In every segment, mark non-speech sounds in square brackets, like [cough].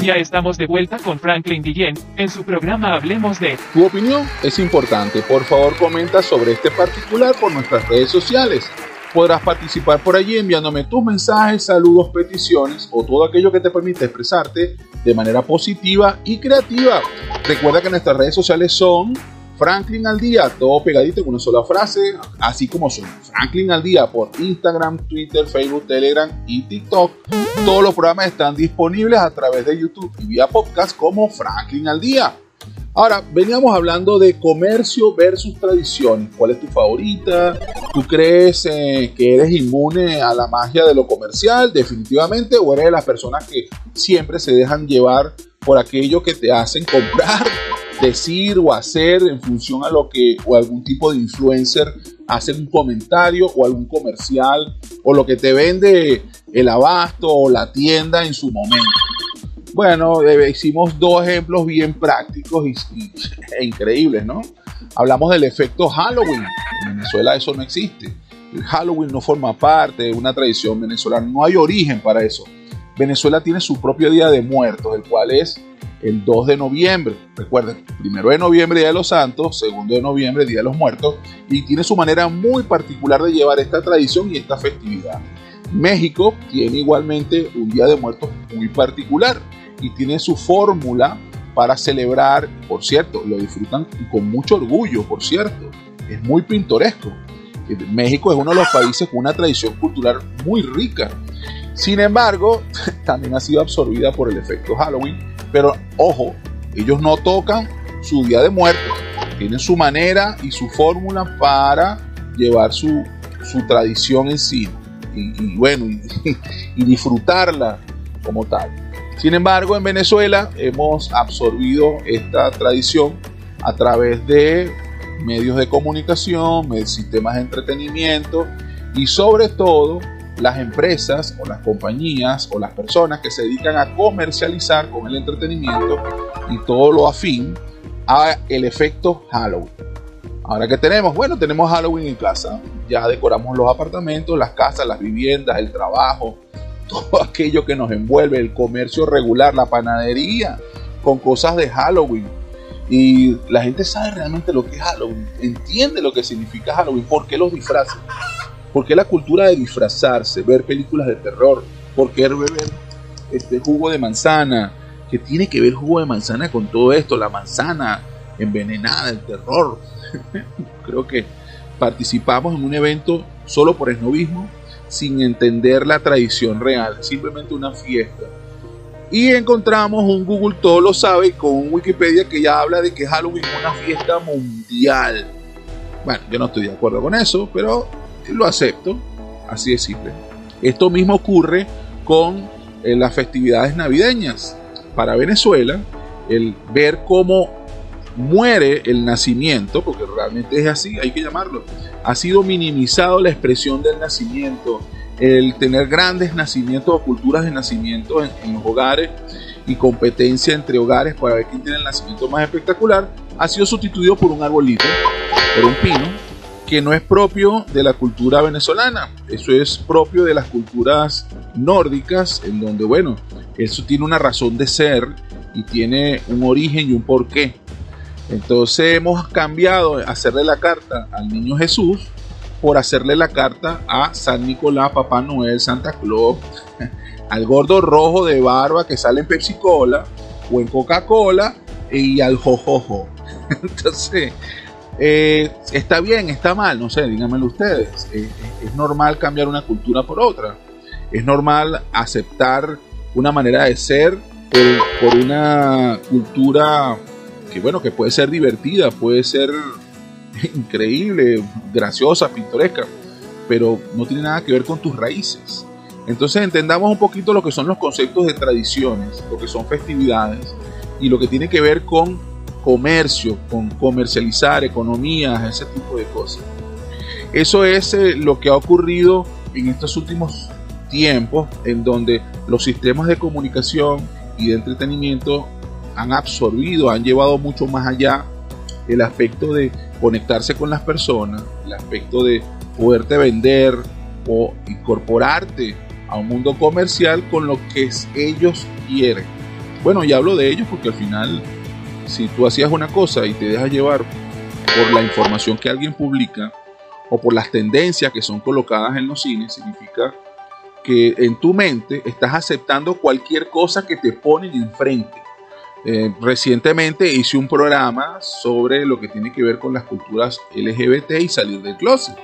Ya estamos de vuelta con Franklin Guillén en su programa Hablemos de. Tu opinión es importante. Por favor, comenta sobre este particular por nuestras redes sociales. Podrás participar por allí enviándome tus mensajes, saludos, peticiones o todo aquello que te permita expresarte de manera positiva y creativa. Recuerda que nuestras redes sociales son Franklin al día, todo pegadito en una sola frase, así como son Franklin al día por Instagram, Twitter, Facebook, Telegram y TikTok. Todos los programas están disponibles a través de YouTube y vía podcast como Franklin al día. Ahora, veníamos hablando de comercio versus tradición. ¿Cuál es tu favorita? ¿Tú crees eh, que eres inmune a la magia de lo comercial definitivamente o eres de las personas que siempre se dejan llevar por aquello que te hacen comprar decir o hacer en función a lo que o algún tipo de influencer hace un comentario o algún comercial o lo que te vende el abasto o la tienda en su momento. Bueno, eh, hicimos dos ejemplos bien prácticos y, e increíbles, ¿no? Hablamos del efecto Halloween. En Venezuela eso no existe. El Halloween no forma parte de una tradición venezolana, no hay origen para eso. Venezuela tiene su propio Día de Muertos, el cual es el 2 de noviembre. Recuerden, primero de noviembre Día de los Santos, segundo de noviembre Día de los Muertos, y tiene su manera muy particular de llevar esta tradición y esta festividad. México tiene igualmente un Día de Muertos muy particular y tiene su fórmula para celebrar, por cierto, lo disfrutan con mucho orgullo, por cierto, es muy pintoresco. México es uno de los países con una tradición cultural muy rica. Sin embargo, [laughs] también ha sido absorbida por el efecto Halloween pero ojo, ellos no tocan su día de muertos. Tienen su manera y su fórmula para llevar su, tradición en sí. Y, bueno, [laughs] y, disfrutarla como tal. Sin embargo, en Venezuela hemos absorbido esta tradición a través de medios de comunicación, sistemas de entretenimiento y sobre todo las empresas o las compañías o las personas que se dedican a comercializar con el entretenimiento y todo lo afín a el efecto Halloween. Ahora que tenemos, bueno, tenemos Halloween en casa, ya decoramos los apartamentos, las casas, las viviendas, el trabajo, [laughs] todo aquello que nos envuelve, el comercio regular, la panadería, con cosas de Halloween. Y la gente sabe realmente lo que es Halloween, entiende lo que significa Halloween, por qué los disfraces. ¿Por qué la cultura de disfrazarse, ver películas de terror? ¿Por qué beber este jugo de manzana? ¿Qué tiene que ver jugo de manzana con todo esto? La manzana envenenada, el terror. [laughs] Creo que participamos en un evento solo por esnovismo, sin entender la tradición real, simplemente una fiesta. Y encontramos un Google todo lo sabe con un Wikipedia que ya habla de que Halloween es una fiesta mundial. Bueno, yo no estoy de acuerdo con eso, pero lo acepto, así de simple. Esto mismo ocurre con eh, las festividades navideñas. Para Venezuela, el ver cómo muere el nacimiento, porque realmente es así, hay que llamarlo, ha sido minimizado la expresión del nacimiento, el tener grandes nacimientos o culturas de nacimiento en, en los hogares y competencia entre hogares para ver quién tiene el nacimiento más espectacular, ha sido sustituido por un arbolito, por un pino, que no es propio de la cultura venezolana, eso es propio de las culturas nórdicas, en donde, bueno, eso tiene una razón de ser y tiene un origen y un porqué. Entonces hemos cambiado hacerle la carta al niño Jesús por hacerle la carta a San Nicolás, Papá Noel, Santa Claus, [laughs] al gordo rojo de barba que sale en Pepsi Cola o en Coca-Cola y al jojojo. [laughs] Entonces, eh, está bien, está mal, no sé, díganmelo ustedes. Eh, eh, es normal cambiar una cultura por otra. Es normal aceptar una manera de ser por, una cultura que, bueno, que puede ser divertida, puede ser [laughs] increíble, graciosa, pintoresca, pero no tiene nada que ver con tus raíces. Entonces entendamos un poquito lo que son los conceptos de tradiciones, lo que son festividades y lo que tiene que ver con comercio, con comercializar, economías, ese tipo de cosas. Eso es eh, lo que ha ocurrido en estos últimos tiempos, en donde los sistemas de comunicación y de entretenimiento han absorbido, han llevado mucho más allá el aspecto de conectarse con las personas, el aspecto de poderte vender o incorporarte a un mundo comercial con lo que ellos quiere. Bueno, y hablo de ellos porque al final, si tú hacías una cosa y te dejas llevar por la información que alguien publica o por las tendencias que son colocadas en los cines, significa que en tu mente estás aceptando cualquier cosa que te ponen enfrente. Eh, recientemente hice un programa sobre lo que tiene que ver con las culturas LGBT y salir del closet.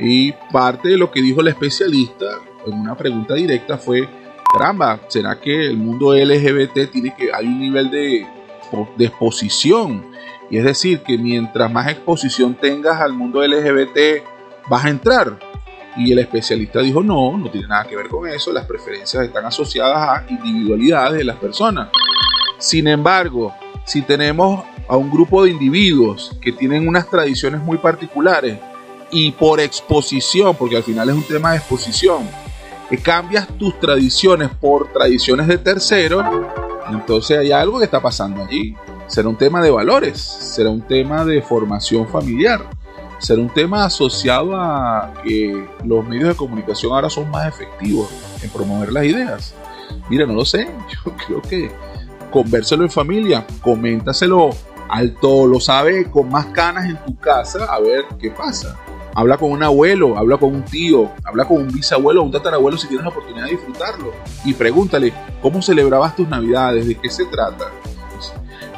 Y parte de lo que dijo el especialista en una pregunta directa fue, caramba, ¿será que el mundo LGBT tiene que, hay un nivel de, de exposición? Y es decir, que mientras más exposición tengas al mundo LGBT, vas a entrar. Y el especialista dijo, no, no tiene nada que ver con eso, las preferencias están asociadas a individualidades de las personas. Sin embargo, si tenemos a un grupo de individuos que tienen unas tradiciones muy particulares y por exposición, porque al final es un tema de exposición, que cambias tus tradiciones por tradiciones de terceros, entonces hay algo que está pasando allí. Será un tema de valores, será un tema de formación familiar, será un tema asociado a que los medios de comunicación ahora son más efectivos en promover las ideas. Mira, no lo sé, [laughs] yo creo que convérselo en familia, coméntaselo al todo lo sabe con más canas en tu casa a ver qué pasa. Habla con un abuelo, habla con un tío, habla con un bisabuelo o un tatarabuelo si tienes la oportunidad de disfrutarlo. Y pregúntale, ¿cómo celebrabas tus navidades? ¿De qué se trata?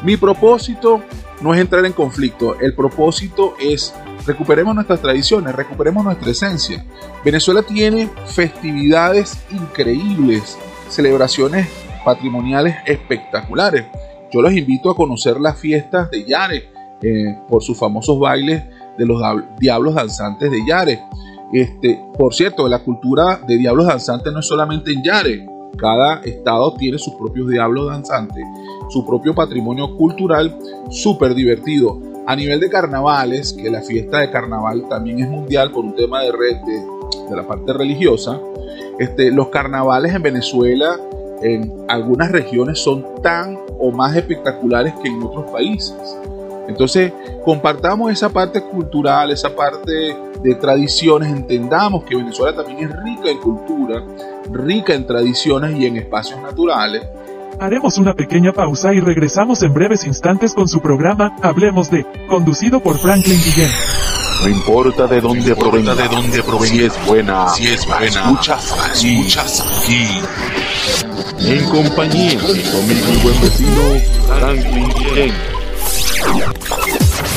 Mi propósito no es entrar en conflicto, el propósito es recuperemos nuestras tradiciones, recuperemos nuestra esencia. Venezuela tiene festividades increíbles, celebraciones patrimoniales espectaculares. Yo los invito a conocer las fiestas de Yare eh, por sus famosos bailes de los diablos danzantes de Yare. Este, por cierto, la cultura de diablos danzantes no es solamente en Yare. Cada estado tiene sus propios diablos danzantes, su propio patrimonio cultural súper divertido. A nivel de carnavales, que la fiesta de carnaval también es mundial por un tema de red de, la parte religiosa, este, los carnavales en Venezuela en algunas regiones son tan o más espectaculares que en otros países. Entonces, compartamos esa parte cultural, esa parte de tradiciones, entendamos que Venezuela también es rica en cultura, rica en tradiciones y en espacios naturales. Haremos una pequeña pausa y regresamos en breves instantes con su programa Hablemos de, conducido por Franklin Guillén. No importa de dónde provenga, de dónde provenga, si es buena, si es buena, escuchas aquí, escuchas aquí. En compañía de conmigo mi buen vecino Franklin Guillén.